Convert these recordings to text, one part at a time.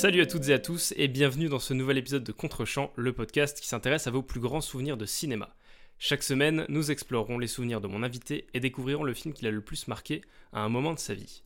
Salut à toutes et à tous et bienvenue dans ce nouvel épisode de Contrechamp, le podcast qui s'intéresse à vos plus grands souvenirs de cinéma. Chaque semaine, nous explorerons les souvenirs de mon invité et découvrirons le film qui l'a le plus marqué à un moment de sa vie.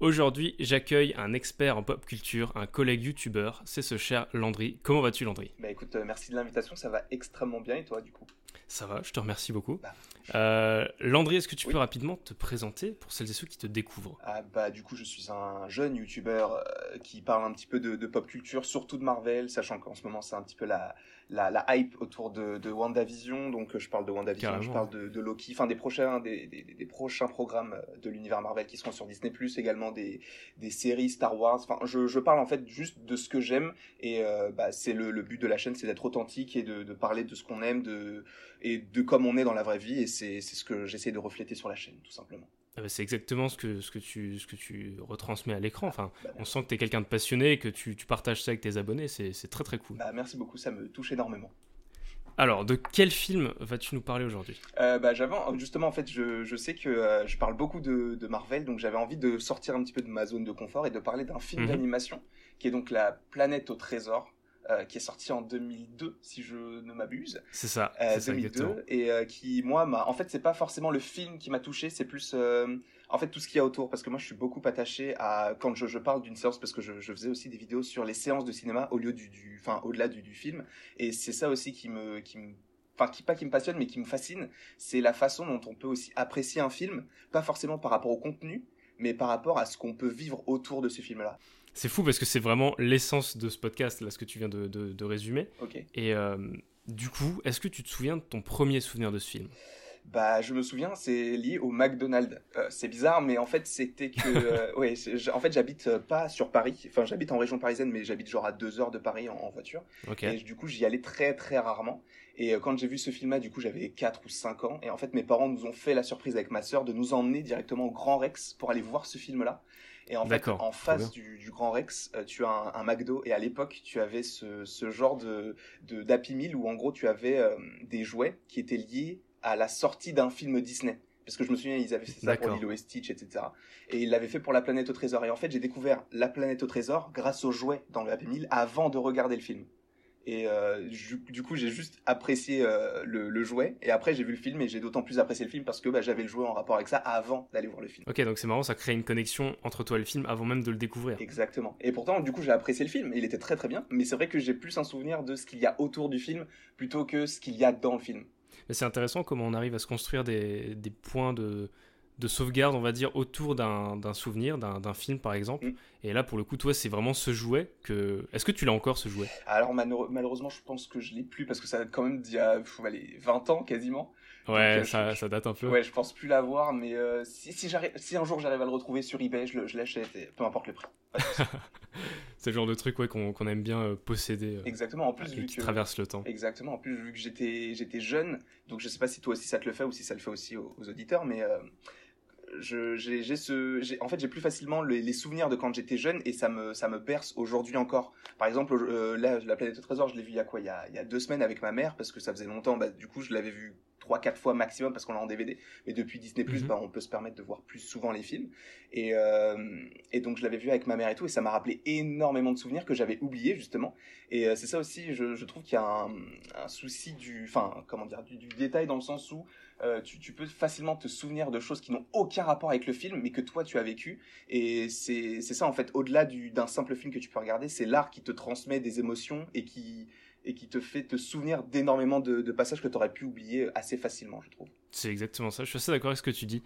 Aujourd'hui, j'accueille un expert en pop culture, un collègue youtubeur, c'est ce cher Landry. Comment vas-tu Landry? Bah écoute, euh, merci de l'invitation, ça va extrêmement bien et toi du coup? Ça va, je te remercie beaucoup. Bah. Euh, Landry, est-ce que tu Oui. peux rapidement te présenter pour celles et ceux qui te découvrent? Ah bah du coup je suis un jeune youtubeur euh, qui parle un petit peu de, de pop culture, surtout de Marvel, sachant qu'en ce moment c'est un petit peu la, la, la hype autour de, de WandaVision, donc euh, je parle de WandaVision, Carrément. je parle de, de Loki, enfin des prochains, des, des, des prochains programmes de l'univers Marvel qui seront sur Disney+, également des, des séries Star Wars, enfin je, je parle en fait juste de ce que j'aime. Et euh, bah, c'est le, le but de la chaîne, c'est d'être authentique et de, de parler de ce qu'on aime de, et de comme on est dans la vraie vie. Et c'est c'est ce que j'essaie de refléter sur la chaîne tout simplement. Ah bah, C'est exactement ce que, ce, que tu, ce que tu retransmets à l'écran. Enfin, Bah, on sent que tu es quelqu'un de passionné et que tu, tu partages ça avec tes abonnés, c'est très très cool. Bah, merci beaucoup, ça me touche énormément. Alors, de quel film vas-tu nous parler aujourd'hui? Euh, bah, j'avais justement en fait, je, je sais que euh, je parle beaucoup de, de Marvel, donc j'avais envie de sortir un petit peu de ma zone de confort et de parler d'un film Mhm. d'animation qui est donc La Planète au Trésor, euh, qui est sorti en 2002 si je ne m'abuse. C'est ça, Euh, c'est ça 2002 exactement. et euh, qui moi m'a en fait c'est pas forcément le film qui m'a touché c'est plus euh, en fait tout ce qu'il y a autour parce que moi je suis beaucoup attaché à quand je, je parle d'une séance parce que je, je faisais aussi des vidéos sur les séances de cinéma au lieu du du enfin au-delà du, du film et c'est ça aussi qui me qui me enfin qui pas qui me passionne mais qui me fascine c'est la façon dont on peut aussi apprécier un film pas forcément par rapport au contenu mais par rapport à ce qu'on peut vivre autour de ce film là C'est fou parce que c'est vraiment l'essence de ce podcast, là, ce que tu viens de, de- de résumer. Et euh, du coup, est-ce que tu te souviens de ton premier souvenir de ce film? Bah, je me souviens, c'est lié au McDonald's. Euh, c'est bizarre, mais en fait, c'était que, euh, ouais, en fait, j'habite euh, pas sur Paris. Enfin, j'habite en région parisienne, mais j'habite genre à deux heures de Paris en, en voiture. Et du coup, j'y allais très, très rarement. Et euh, quand j'ai vu ce film-là, du coup, j'avais 4 ou 5 ans. Et en fait, mes parents nous ont fait la surprise avec ma sœur de nous emmener directement au Grand Rex pour aller voir ce film-là. Et en fait, en face du, du Grand Rex, euh, tu as un, un McDo. Et à l'époque, tu avais ce, ce genre de, d'Happy Meal où en gros, tu avais euh, des jouets qui étaient liés à la sortie d'un film Disney. Parce que je me souviens, ils avaient fait ça pour. Lilo et Stitch, etc. Et ils l'avaient fait pour La Planète au Trésor. Et en fait, j'ai découvert La Planète au Trésor grâce aux jouets dans le Happy Meal avant de regarder le film. Et euh, du, du coup, j'ai juste apprécié euh, le, le jouet. Et après, j'ai vu le film et j'ai d'autant plus apprécié le film parce que bah, j'avais le jouet en rapport avec ça avant d'aller voir le film. Ok, donc c'est marrant, ça crée une connexion entre toi et le film avant même de le découvrir. Exactement. Et pourtant, du coup, j'ai apprécié le film. Il était très très bien. Mais c'est vrai que j'ai plus un souvenir de ce qu'il y a autour du film plutôt que ce qu'il y a dans le film. Mais c'est intéressant comment on arrive à se construire des, des points de, de sauvegarde, on va dire, autour d'un souvenir, d'un film par exemple. Mm. Et là, pour le coup, toi, c'est vraiment ce jouet que. Est-ce que tu l'as encore ce jouet? Alors malheureusement, je pense que je l'ai plus parce que ça date quand même d'il y a allez, 20 ans quasiment. Ouais, euh, ça, je- ça date un peu. Ouais, je pense plus l'avoir, mais euh, si, si, si un jour j'arrive à le retrouver sur eBay, je l'achète, peu importe le prix. C'est le genre de truc ouais, qu'on aime bien euh, posséder euh, Exactement. En plus, et vu qui que traverse le temps. exactement. En plus, vu que j'étais jeune, donc je sais pas si toi aussi ça te le fait ou si ça le fait aussi aux, aux auditeurs, mais j'ai en fait j'ai plus facilement les, souvenirs de quand j'étais jeune et ça me ça me berce aujourd'hui encore. Par exemple, euh, la planète au trésor, je l'ai vu il y a quoi? Y a, il y a deux semaines avec ma mère parce que ça faisait longtemps. Bah, du coup, je l'avais vu trois quatre fois maximum parce qu'on l'a en DVD. Mais depuis Disney Mhm. bah, on peut se permettre de voir plus souvent les films. Et, euh, et donc je l'avais vu avec ma mère et tout, et ça m'a rappelé énormément de souvenirs que j'avais oubliés justement. Et euh, c'est ça aussi, je, je trouve qu'il y a un, un souci du, enfin comment dire, du, du détail dans le sens où euh, tu, tu peux facilement te souvenir de choses qui n'ont aucun rapport avec le film, mais que toi tu as vécu. Et c'est ça en fait, au-delà du- d'un simple film que tu peux regarder, c'est l'art qui te transmet des émotions et qui et qui te fait te souvenir d'énormément de, de passages que tu aurais pu oublier assez facilement, je trouve. C'est exactement ça. Je suis assez d'accord avec ce que tu dis.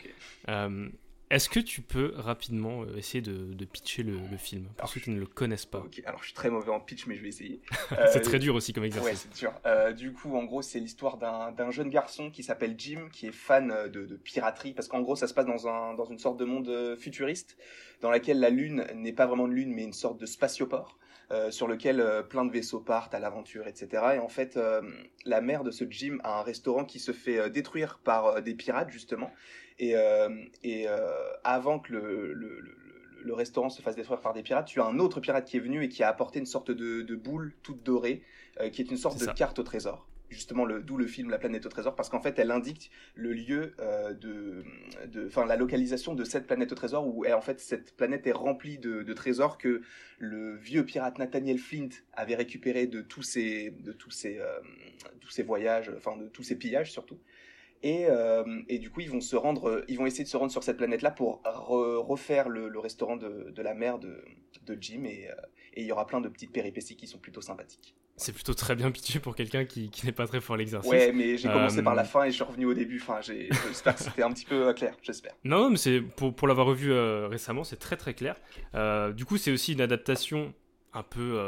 Euh, Est-ce que tu peux rapidement euh, essayer de, de pitcher le, le film pour Alors, ceux qui ne le connaissent pas? Ok, alors je suis très mauvais en pitch, mais je vais essayer. C'est Euh, très dur aussi comme Ouais, exercice. c'est sûr. Euh, du coup, en gros, c'est l'histoire d'un jeune garçon qui s'appelle Jim, qui est fan de, de piraterie, parce qu'en gros, ça se passe dans, un, dans une sorte de monde futuriste, dans laquelle la Lune n'est pas vraiment une Lune, mais une sorte de spatioport, euh, sur lequel euh, plein de vaisseaux partent à l'aventure, etc. Et en fait, euh, la mère de ce Jim a un restaurant qui se fait euh, détruire par euh, des pirates, justement. Et, euh, et euh, avant que le, le, le, le- restaurant se fasse détruire par des pirates, tu as un autre pirate qui est venu et qui a apporté une sorte de, de boule toute dorée, euh, qui est une sorte de carte au trésor justement d'où le film La planète au trésor parce qu'en fait elle indique le lieu euh, de enfin la localisation de cette planète au trésor où en fait cette planète est remplie de, trésors que le vieux pirate Nathaniel Flint avait récupéré de tous ses de tous ses euh, tous ses voyages enfin de tous ses pillages surtout et, euh, et, du coup, ils vont se rendre, ils vont essayer de se rendre sur cette planète-là pour refaire le, restaurant de, de, la mère de, de Jim. Et, et il y aura plein de petites péripéties qui sont plutôt sympathiques. C'est plutôt très bien pitché pour quelqu'un qui, qui n'est pas très fort à l'exercice. Ouais, mais j'ai commencé par la euh, fin et je suis revenu au début. Enfin, j'espère que c'était un petit peu euh, clair, j'espère. Non, mais c'est pour, pour l'avoir revu euh, récemment, c'est très très clair. du coup, c'est aussi une adaptation un peu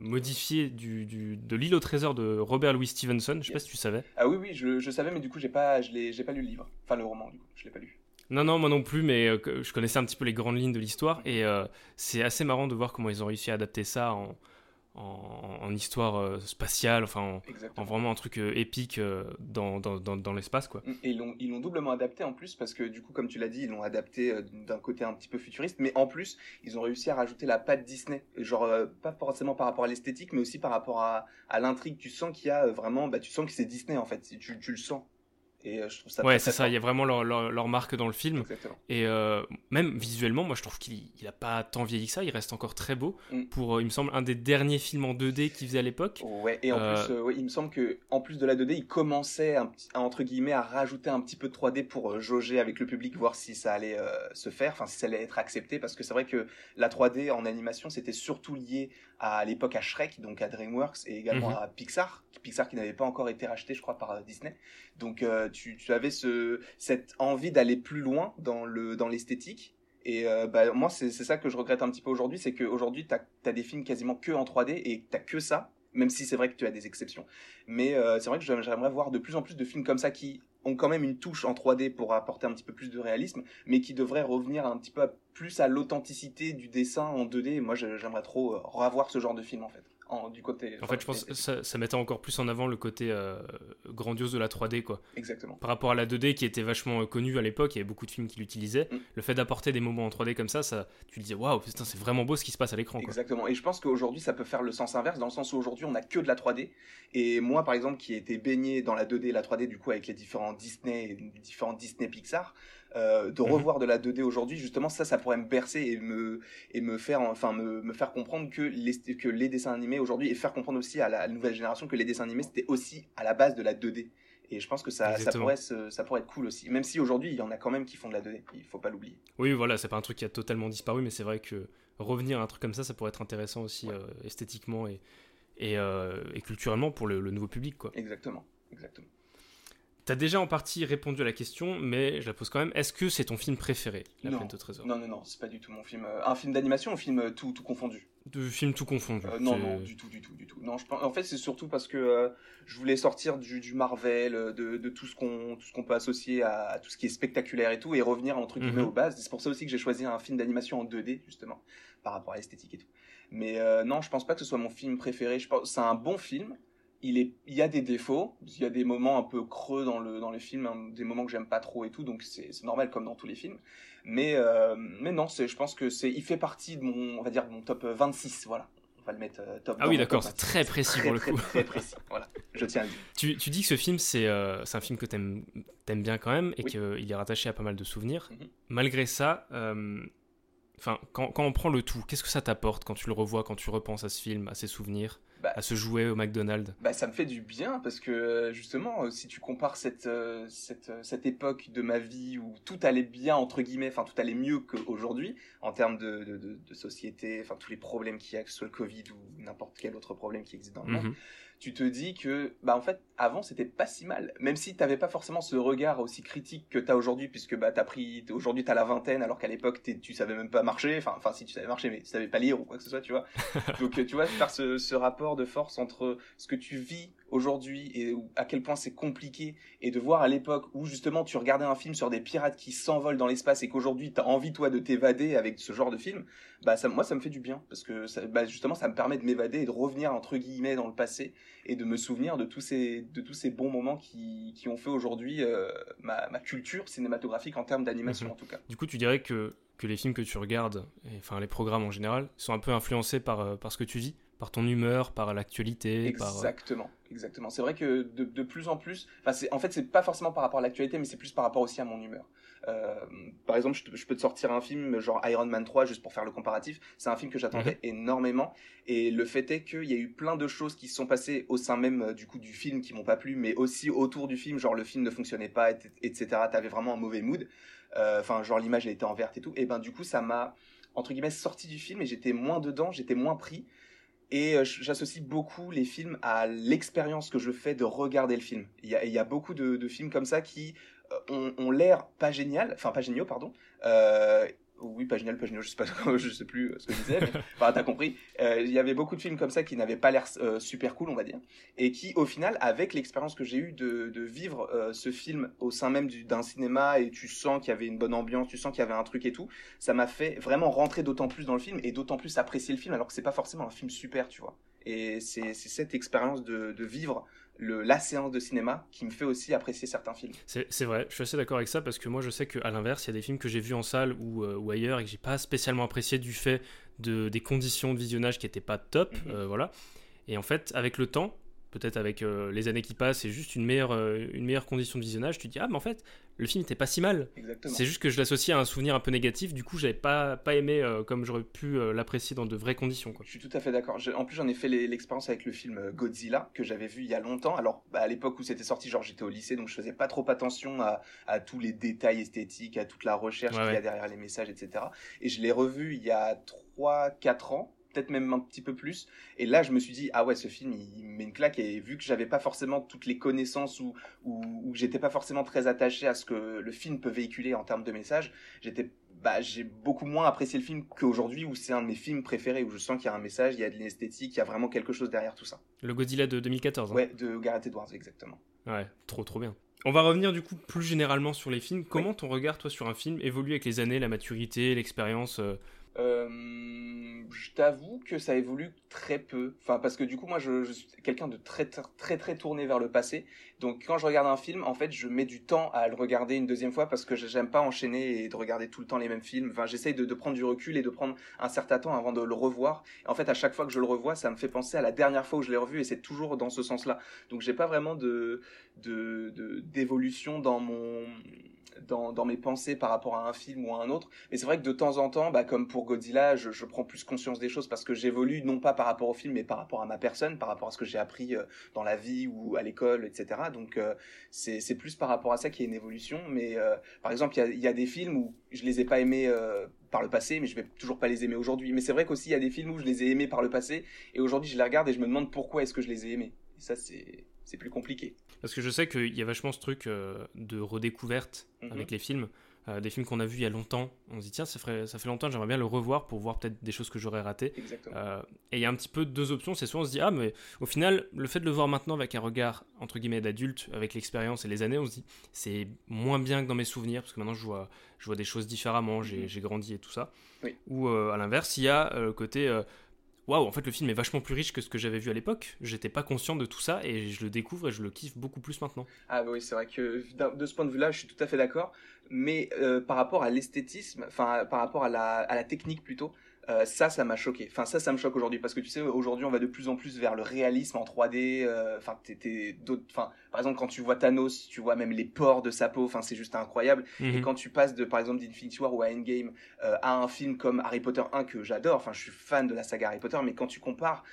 modifiée du, du, de l'île au trésor de Robert Louis Stevenson. Je sais pas si tu savais. Ah oui, oui, je, je savais, mais du coup, j'ai pas, je pas lu le livre. Enfin, le roman, du coup, je l'ai pas lu. Non, non, moi non plus, mais je connaissais un petit peu les grandes lignes de l'histoire et c'est assez marrant de voir comment ils ont réussi à adapter ça en, en, histoire euh, spatiale, enfin en, vraiment un truc euh, épique euh, dans, dans, dans, l'espace quoi. Et ils l'ont doublement adapté en plus parce que du coup comme tu l'as dit ils l'ont adapté d'un côté un petit peu futuriste mais en plus ils ont réussi à rajouter la patte Disney. Genre pas forcément par rapport à l'esthétique mais aussi par rapport à, à l'intrigue. Tu sens qu'il y a vraiment bah tu sens que c'est Disney en fait. Tu, tu le sens et euh, je trouve ça Ouais, c'est ça, il y a vraiment leur, leur, marque dans le film. Et euh, même visuellement, moi je trouve qu'il n'a pas tant vieilli que ça, il reste encore très beau. Mm. Pour, euh, il me semble, un des derniers films en 2D qu'il faisait à l'époque. Ouais, et en plus, il me semble que en plus de la 2D, il commençait à, entre guillemets à rajouter un petit peu de 3D pour jauger avec le public, voir si ça allait se faire, enfin si ça allait être accepté. Parce que c'est vrai que la 3D en animation, c'était surtout lié à l'époque à Shrek, donc à DreamWorks et également mhm. à Pixar, Pixar qui n'avait pas encore été racheté, je crois, par Disney. Donc tu, tu avais ce, cette envie d'aller plus loin dans le dans l'esthétique. Et euh, bah, moi, c'est ça que je regrette un petit peu aujourd'hui, c'est qu'aujourd'hui, tu as, des films quasiment que en 3D et tu que ça, même si c'est vrai que tu as des exceptions. Mais euh, c'est vrai que j'aimerais voir de plus en plus de films comme ça qui ont quand même une touche en 3D pour apporter un petit peu plus de réalisme, mais qui devraient revenir un petit peu plus à l'authenticité du dessin en 2D. Moi, j'aimerais trop euh, revoir ce genre de film en fait en, du côté. En fait, je pense que ça, ça, mettait encore plus en avant le côté euh, grandiose de la 3D, quoi. Exactement. Par rapport à la 2D qui était vachement euh, connue à l'époque, il y avait beaucoup de films qui l'utilisaient. Mm. Le fait d'apporter des moments en 3D comme ça, ça tu disais, waouh, c'est vraiment beau ce qui se passe à l'écran. Exactement. Et je pense qu'aujourd'hui, ça peut faire le sens inverse, dans le sens où aujourd'hui, on a que de la 3D. Et moi, par exemple, qui ai été baigné dans la 2D et la 3D, du coup, avec les différents Disney, les différents Disney Pixar, euh, de mhm. revoir de la 2D aujourd'hui, justement, ça, ça pourrait me bercer et me, et me faire, enfin, me, me faire comprendre que les, que les dessins animés aujourd'hui, et faire comprendre aussi à la nouvelle génération que les dessins animés, c'était aussi à la base de la 2D. Et je pense que ça, ça, pourrait ça pourrait être cool aussi. Même si aujourd'hui, il y en a quand même qui font de la 2D. Il faut pas l'oublier. Oui, voilà, c'est pas un truc qui a totalement disparu, mais c'est vrai que revenir à un truc comme ça, ça pourrait être intéressant aussi euh, esthétiquement et, et, euh, et, culturellement pour le, le, nouveau public. Quoi. Exactement. Exactement. T'as déjà en partie répondu à la question, mais je la pose quand même. Est-ce que c'est ton film préféré, La non. Planète au Trésor? Non, non, non, c'est pas du tout mon film. Euh, un film d'animation ou un film euh, tout, tout confondu? De film tout confondu. Euh, non, non, du tout, du tout, du tout. Non, je, en fait, c'est surtout parce que je voulais sortir du, du Marvel, de, de, tout ce qu'on tout ce qu'on peut associer à, tout ce qui est spectaculaire et tout, et revenir entre guillemets mhm. aux bases. C'est pour ça aussi que j'ai choisi un film d'animation en 2D, justement, par rapport à l'esthétique et tout. Mais non, je pense pas que ce soit mon film préféré. Je pense c'est un bon film il, est, il y a des défauts, il y a des moments un peu creux dans le, dans les films, hein, des moments que j'aime pas trop et tout, donc c'est normal comme dans tous les films. Mais, euh, mais non, je pense que c'est, il fait partie de mon, on va dire, mon top 26, voilà. On va le mettre euh, top. Ah oui, d'accord, c'est très précis pour le coup. Très, précis, voilà. Je tiens à le dire. Tu, tu dis que ce film, c'est euh, un film que t'aimes aimes bien quand même et qu'il est rattaché à pas mal de souvenirs. Mhm. Malgré ça, enfin, quand, quand on prend le tout, qu'est-ce que ça t'apporte quand tu le revois, quand tu repenses à ce film, à ses souvenirs bah, à se jouer au McDonald's? bah, Ça me fait du bien parce que justement, euh, si tu compares cette, euh, cette, euh, cette époque de ma vie où tout allait bien, entre guillemets, enfin tout allait mieux qu'aujourd'hui en termes de, de, de, société, enfin tous les problèmes qu'il y a, que ce soit le Covid ou n'importe quel autre problème qui existe dans le monde, mhm tu te dis que, bah en fait, avant c'était pas si mal. Même si t'avais pas forcément ce regard aussi critique que t'as aujourd'hui, puisque bah t'as pris, aujourd'hui t'as la vingtaine, alors qu'à l'époque tu savais même pas marcher. Enfin, enfin si tu savais marcher, mais tu savais pas lire ou quoi que ce soit, tu vois. Donc tu vois, faire ce, ce rapport de force entre ce que tu vis aujourd'hui et à quel point c'est compliqué et de voir à l'époque où justement tu regardais un film sur des pirates qui s'envolent dans l'espace et qu'aujourd'hui tu as envie toi de t'évader avec ce genre de film, bah ça, moi ça me fait du bien parce que ça, bah justement ça me permet de m'évader et de revenir entre guillemets dans le passé et de me souvenir de tous ces de tous ces bons moments qui, qui ont fait aujourd'hui euh, ma, ma, culture cinématographique en termes d'animation mhm. en tout cas. Du coup tu dirais que que les films que tu regardes, et, enfin les programmes en général, sont un peu influencés par, par ce que tu vis? Par ton humeur, par l'actualité. Exactement, exactement. C'est vrai que de, de, plus en plus, en fait, c'est pas forcément par rapport à l'actualité, mais c'est plus par rapport aussi à mon humeur. Euh, par exemple, je, peux te sortir un film genre Iron Man 3, juste pour faire le comparatif. C'est un film que j'attendais mhm. énormément, et le fait est qu'il y a eu plein de choses qui se sont passées au sein même euh, du coup du film qui m'ont pas plu, mais aussi autour du film, genre le film ne fonctionnait pas, etc. T'avais vraiment un mauvais mood. Euh, enfin, genre l'image elle était en verte et tout. Et ben du coup, ça m'a entre guillemets sorti du film et j'étais moins dedans, j'étais moins pris. Et euh, j'associe beaucoup les films à l'expérience que je fais de regarder le film. Il y a, beaucoup de, films comme ça qui euh, ont, ont l'air pas génial, enfin pas géniaux, pardon, euh, oui, pas génial, je sais pas, je sais plus euh, ce que je disais, enfin, t'as compris. Euh, il y avait beaucoup de films comme ça qui n'avaient pas l'air euh, super cool, on va dire, et qui, au final, avec l'expérience que j'ai eue de, vivre ce film au sein même d'un cinéma, et tu sens qu'il y avait une bonne ambiance, tu sens qu'il y avait un truc et tout, ça m'a fait vraiment rentrer d'autant plus dans le film et d'autant plus apprécier le film, alors que c'est pas forcément un film super, tu vois. Et c'est cette expérience de vivre le, la séance de cinéma qui me fait aussi apprécier certains films. C'est vrai, je suis assez d'accord avec ça parce que moi je sais qu'à l'inverse, il y a des films que j'ai vus en salle ou, euh, ou ailleurs et que j'ai pas spécialement apprécié du fait de, des conditions de visionnage qui n'étaient pas top. Mhm. Euh, voilà. Et en fait, avec le temps, peut-être avec euh, les années qui passent et juste une meilleure, euh, une meilleure condition de visionnage, tu te dis ah mais en fait le film n'était pas si mal. C'est juste que je l'associe à un souvenir un peu négatif, du coup j'avais pas, pas aimé euh, comme j'aurais pu l'apprécier dans de vraies conditions. Quoi. Je suis tout à fait d'accord. En plus j'en ai fait l'expérience avec le film Godzilla que j'avais vu il y a longtemps. Alors bah, à l'époque où c'était sorti, genre j'étais au lycée donc je faisais pas trop attention à, à tous les détails esthétiques, à toute la recherche qu'il y a derrière les messages, etc. Et je l'ai revu il y a 3-4 ans peut-être même un petit peu plus. Et là, je me suis dit, ah ouais, ce film, il, met une claque. Et vu que j'avais pas forcément toutes les connaissances ou, ou, que j'étais pas forcément très attaché à ce que le film peut véhiculer en termes de message, j'étais bah, j'ai beaucoup moins apprécié le film qu'aujourd'hui où c'est un de mes films préférés où je sens qu'il y a un message, il y a de l'esthétique, il y a vraiment quelque chose derrière tout ça. Le Godzilla de 2014. Hein. Ouais, de Gareth Edwards exactement. Ouais, trop trop bien. On va revenir du coup plus généralement sur les films. Comment ton regard toi sur un film évolue avec les années, la maturité, l'expérience euh, euh, je t'avoue que ça évolue très peu. Enfin, parce que du coup, moi, je, suis quelqu'un de très, très, très tourné vers le passé. Donc, quand je regarde un film, en fait, je mets du temps à le regarder une deuxième fois parce que j'aime pas enchaîner et de regarder tout le temps les mêmes films. Enfin, j'essaye de, prendre du recul et de prendre un certain temps avant de le revoir. en fait, à chaque fois que je le revois, ça me fait penser à la dernière fois où je l'ai revu et c'est toujours dans ce sens-là. Donc, j'ai pas vraiment de, d'évolution dans mon, dans, mes pensées par rapport à un film ou à un autre. Mais c'est vrai que de temps en temps, bah, comme pour Godzilla, je, prends plus conscience des choses parce que j'évolue non pas par rapport au film, mais par rapport à ma personne, par rapport à ce que j'ai appris euh, dans la vie ou à l'école, etc. Donc euh, c'est plus par rapport à ça qu'il y a une évolution. Mais euh, par exemple, il y a, des films où je les ai pas aimés par le passé, mais je vais toujours pas les aimer aujourd'hui. Mais c'est vrai qu'aussi il y a des films où je les ai aimés par le passé et aujourd'hui je les regarde et je me demande pourquoi est-ce que je les ai aimés. Ça c'est plus compliqué. Parce que je sais qu'il y a vachement ce truc euh, de redécouverte mhm. avec les films. Euh, des films qu'on a vus il y a longtemps, on se dit tiens, ça, ferait, ça fait longtemps, j'aimerais bien le revoir pour voir peut-être des choses que j'aurais ratées. Euh, et il y a un petit peu deux options, c'est soit on se dit ah, mais au final, le fait de le voir maintenant avec un regard entre guillemets d'adulte, avec l'expérience et les années, on se dit c'est moins bien que dans mes souvenirs, parce que maintenant je vois, je vois des choses différemment, j'ai mhm. grandi et tout ça. Ou à l'inverse, il y a le côté waouh, en fait, le film est vachement plus riche que ce que j'avais vu à l'époque. J'étais pas conscient de tout ça et je le découvre et je le kiffe beaucoup plus maintenant. Ah bah oui, c'est vrai que de ce point de vue-là, je suis tout à fait d'accord. Mais euh, par rapport à l'esthétisme, enfin par rapport à la, à la technique plutôt, euh, ça, ça m'a choqué. Enfin, ça, ça me choque aujourd'hui parce que tu sais, aujourd'hui, on va de plus en plus vers le réalisme en 3D. Euh, enfin, enfin, par exemple, quand tu vois Thanos, tu vois même les pores de sa peau. Enfin, c'est juste incroyable. Et mhm. quand tu passes de, par exemple, d'Infinity War ou à Endgame euh, à un film comme Harry Potter 1 que j'adore. Enfin, je suis fan de la saga Harry Potter, mais quand tu compares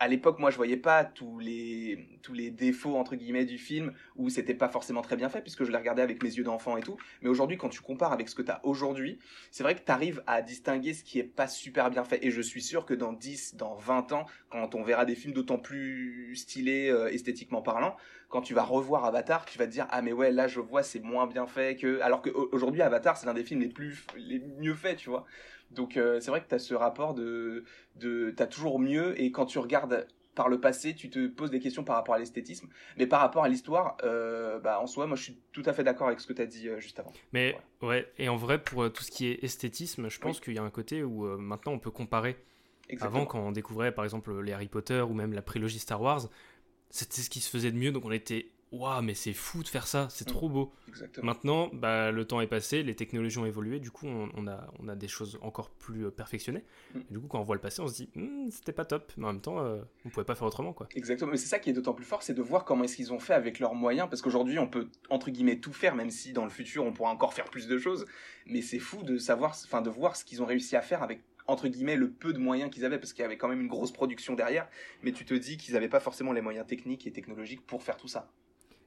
à l'époque, moi, je voyais pas tous les tous les défauts entre guillemets du film où c'était pas forcément très bien fait puisque je l'ai regardé avec mes yeux d'enfant et tout. Mais aujourd'hui, quand tu compares avec ce que tu as aujourd'hui, c'est vrai que tu arrives à distinguer ce qui est pas super bien fait. Et je suis sûr que dans 10, dans 20 ans, quand on verra des films d'autant plus stylés euh, esthétiquement parlant, quand tu vas revoir Avatar, tu vas te dire ah mais ouais là je vois c'est moins bien fait que alors qu'aujourd'hui Avatar c'est l'un des films les plus les mieux faits, tu vois. Donc euh, c'est vrai que tu as ce rapport de, de tu as toujours mieux et quand tu regardes par le passé, tu te poses des questions par rapport à l'esthétisme. Mais par rapport à l'histoire, euh, bah, en soi, moi je suis tout à fait d'accord avec ce que tu as dit euh, juste avant. Mais ouais. et en vrai, pour tout ce qui est esthétisme, je pense qu'il y a un côté où maintenant on peut comparer. Avant, quand on découvrait par exemple les Harry Potter ou même la prélogie Star Wars, c'était ce qui se faisait de mieux, donc on était waouh, mais c'est fou de faire ça, c'est Mm. trop beau. Exactement. Maintenant, bah, le temps est passé, les technologies ont évolué, du coup, on, on a, on a des choses encore plus euh, perfectionnées. Mm. Et du coup, quand on voit le passé, on se dit, Hmm, c'était pas top, mais en même temps, euh, on pouvait pas faire autrement, quoi. Exactement, mais c'est ça qui est d'autant plus fort, c'est de voir comment est-ce qu'ils ont fait avec leurs moyens, parce qu'aujourd'hui on peut entre guillemets tout faire, même si dans le futur on pourra encore faire plus de choses, mais c'est fou de savoir, enfin de voir ce qu'ils ont réussi à faire avec entre guillemets le peu de moyens qu'ils avaient, parce qu'il y avait quand même une grosse production derrière, mais tu te dis qu'ils n'avaient pas forcément les moyens techniques et technologiques pour faire tout ça.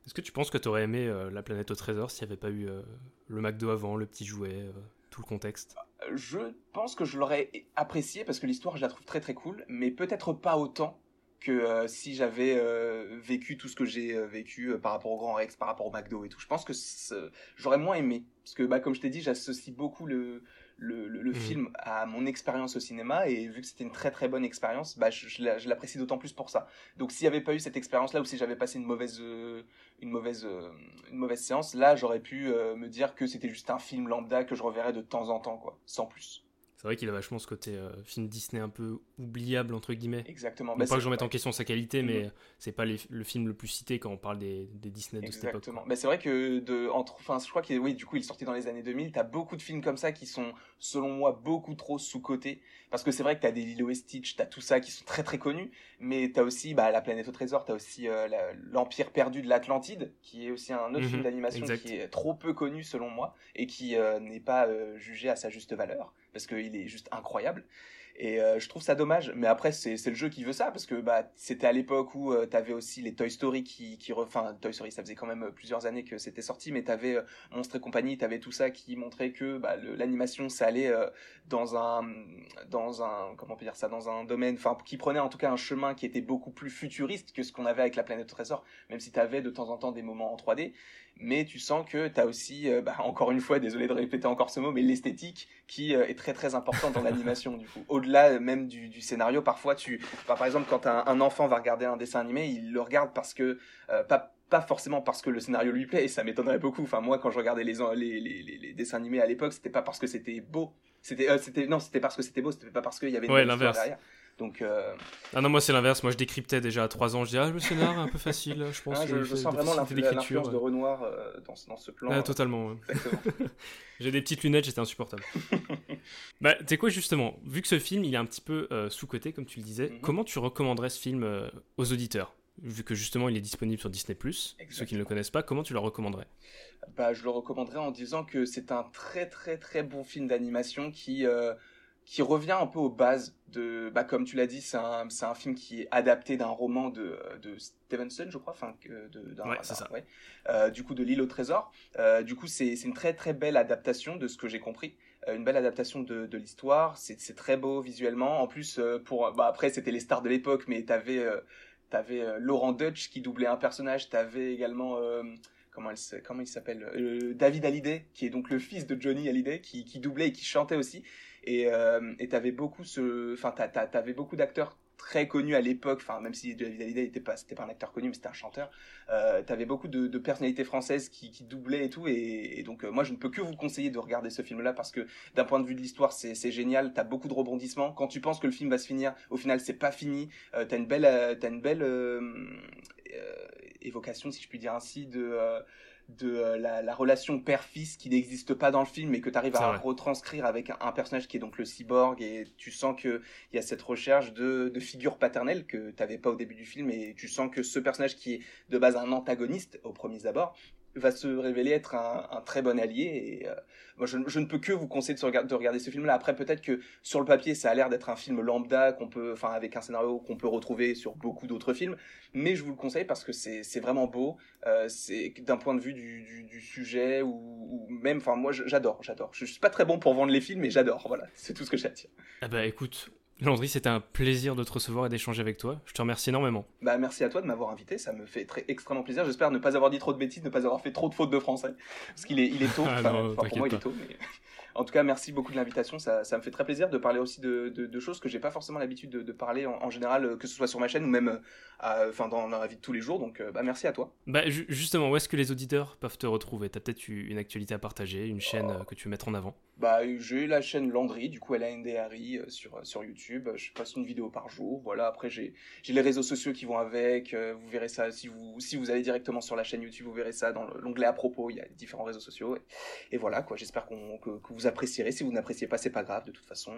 Est-ce que tu penses que tu aurais aimé euh, La planète au trésor s'il n'y avait pas eu euh, le McDo avant, le petit jouet, euh, tout le contexte? Je pense que je l'aurais apprécié parce que l'histoire je la trouve très très cool, mais peut-être pas autant que euh, si j'avais euh, vécu tout ce que j'ai euh, vécu par rapport au Grand Rex, par rapport au McDo et tout. Je pense que j'aurais moins aimé. Parce que, bah, comme je t'ai dit, j'associe beaucoup le, le, le- le Mhm. film à mon expérience au cinéma. Et vu que c'était une très très bonne expérience, bah, je, je la- je l'apprécie d'autant plus pour ça. Donc s'il n'y avait pas eu cette expérience-là, ou si j'avais passé une mauvaise, euh, une, mauvaise, euh, une mauvaise séance, là, j'aurais pu euh, me dire que c'était juste un film lambda que je reverrais de temps en temps, quoi, sans plus. C'est vrai qu'il a vachement ce côté euh, film Disney un peu oubliable, entre guillemets. Exactement. Non Bah, pas que je remette en question sa qualité, Mhm. mais c'est pas les- le film le plus cité quand on parle des, des Disney de cette époque. Exactement. Mais c'est vrai que de entre enfin je crois qu'il oui, du coup, il est sorti dans les années 2000, t'as beaucoup de films comme ça qui sont selon moi beaucoup trop sous-cotés parce que c'est vrai que t'as des Lilo et Stitch, t'as tout ça qui sont très très connus, mais t'as aussi bah, la planète au trésor, t'as aussi euh, l'empire perdu de l'Atlantide qui est aussi un autre Mhm, film d'animation qui est trop peu connu selon moi et qui euh, n'est pas jugé à sa juste valeur parce qu'il est juste incroyable. Et euh, je trouve ça dommage, mais après c'est le jeu qui veut ça parce que bah c'était à l'époque où euh, t'avais aussi les Toy Story qui qui enfin Toy Story ça faisait quand même euh, plusieurs années que c'était sorti, mais t'avais euh, Monstres et compagnie, t'avais tout ça qui montrait que bah, l'animation ça allait dans un dans un comment peut dire ça dans un domaine enfin qui prenait en tout cas un chemin qui était beaucoup plus futuriste que ce qu'on avait avec la planète au trésor, même si t'avais de temps en temps des moments en 3D mais tu sens que tu as aussi, euh, bah, encore une fois, désolé de répéter encore ce mot, mais l'esthétique qui euh, est très très importante dans l'animation du coup. Au-delà euh, même du, du scénario, parfois tu, enfin, par exemple, quand un, un enfant va regarder un dessin animé, il le regarde parce que euh, pas pas forcément parce que le scénario lui plaît, et ça m'étonnerait beaucoup. Enfin, moi, quand je regardais les, les, les, les- les dessins animés à l'époque, c'était pas parce que c'était beau. C'était, euh, c'était, non, c'était parce que c'était beau, c'était pas parce qu'il y avait une Ouais, l'inverse. derrière. Donc, euh, Ah non, moi c'est l'inverse. Moi je décryptais déjà à 3 ans. Je dis, ah, le scénar est un peu facile, je pense. hein, je, je sens vraiment l'influence de. Renoir euh, dans, ce- dans ce plan. Ah, euh, totalement. ouais. J'ai des petites lunettes, j'étais insupportable. bah, tu sais quoi, justement, vu que ce film il est un petit peu euh, sous-coté, comme tu le disais, Mhm. comment tu recommanderais ce film aux auditeurs? Vu que justement il est disponible sur Disney, ceux qui ne le connaissent pas, comment tu le recommanderais? Bah, je le recommanderais en disant que c'est un très très très bon film d'animation qui euh, qui revient un peu aux bases de bah comme tu l'as dit c'est un c'est un film qui est adapté d'un roman de de Stevenson je crois enfin d'un- Ouais, c'est d'un- ça. ouais. Euh, du coup de l'île au trésor. Euh, du coup c'est c'est une très très belle adaptation de ce que j'ai compris. Euh, une belle adaptation de, de l'histoire. C'est c'est très beau visuellement. En plus pour bah après c'était les stars de l'époque mais t'avais t'avais Laurent Dutch qui doublait un personnage. T'avais également comment, il s'appelle Euh, David Hallyday, qui est donc le fils de Johnny Hallyday, qui, doublait et qui chantait aussi. Et euh, t'avais beaucoup beaucoup d'acteurs très connus à l'époque. Même si David Hallyday était pas, pas un acteur connu, mais c'était un chanteur. Euh, t'avais beaucoup de, personnalités françaises qui, qui doublaient et tout. Et, donc moi je ne peux que vous conseiller de regarder ce film-là parce que d'un point de vue de l'histoire c'est génial. T'as beaucoup de rebondissements. Quand tu penses que le film va se finir, au final c'est pas fini. T'as une belle, t'as une belle évocation, si je puis dire ainsi, de euh, de euh, la, la relation père-fils qui n'existe pas dans le film mais que tu arrives à vrai. retranscrire avec un, un personnage qui est donc le cyborg et tu sens que il y a cette recherche de, de figure paternelle que tu n'avais pas au début du film et tu sens que ce personnage qui est de base un antagoniste au premier abord va se révéler être un, très bon allié et euh, moi je, ne peux que vous conseiller de, regarder, de regarder ce film là après peut-être que sur le papier ça a l'air d'être un film lambda qu'on peut enfin avec un scénario qu'on peut retrouver sur beaucoup d'autres films mais je vous le conseille parce que c'est vraiment beau. Euh, c'est d'un point de vue du, sujet ou, même enfin moi j'adore j'adore. Je, suis pas très bon pour vendre les films mais j'adore. Voilà c'est tout ce que dire. Ah bah écoute, Landry, c'était un plaisir de te recevoir et d'échanger avec toi. Je te remercie énormément. bah merci à toi de m'avoir invité. Ça me fait très extrêmement plaisir. J'espère ne pas avoir dit trop de bêtises ne pas avoir fait trop de fautes de français. Parce qu'il est il est tôt. Ah enfin, non, enfin, pour moi il est tôt mais en tout cas merci beaucoup de l'invitation. Ça, ça me fait très plaisir de parler aussi de, de, de choses que j'ai pas forcément l'habitude de, de parler en, en général euh, que ce soit sur ma chaîne ou même euh, enfin dans, la vie de tous les jours. Donc euh, bah merci à toi. Bah ju- justement, où est-ce que les auditeurs peuvent te retrouver? T'as peut-être eu une actualité à partager, une chaîne euh, que tu veux mettre en avant? Bah, j'ai la chaîne Landry, du coup, elle a NDRI euh, sur, euh, sur YouTube. Je passe une vidéo par jour. Voilà, après, j'ai les réseaux sociaux qui vont avec. Euh, vous verrez ça, si vous, si vous allez directement sur la chaîne YouTube, vous verrez ça dans l'onglet à propos. Il y a différents réseaux sociaux. Et, voilà, quoi. J'espère qu'on que, vous apprécierez. Si vous n'appréciez pas, c'est pas grave. De toute façon,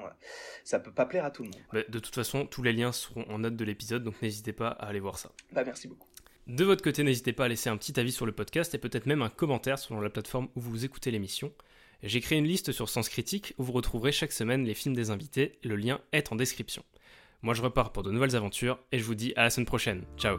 ça peut pas plaire à tout le monde. Bah, de toute façon, tous les liens seront en note de l'épisode, donc n'hésitez pas à aller voir ça. Bah, merci beaucoup. De votre côté, n'hésitez pas à laisser un petit avis sur le podcast et peut-être même un commentaire selon la plateforme où vous écoutez l'émission. J'ai créé une liste sur Sens Critique où vous retrouverez chaque semaine les films des invités, le lien est en description. Moi je repars pour de nouvelles aventures et je vous dis à la semaine prochaine. Ciao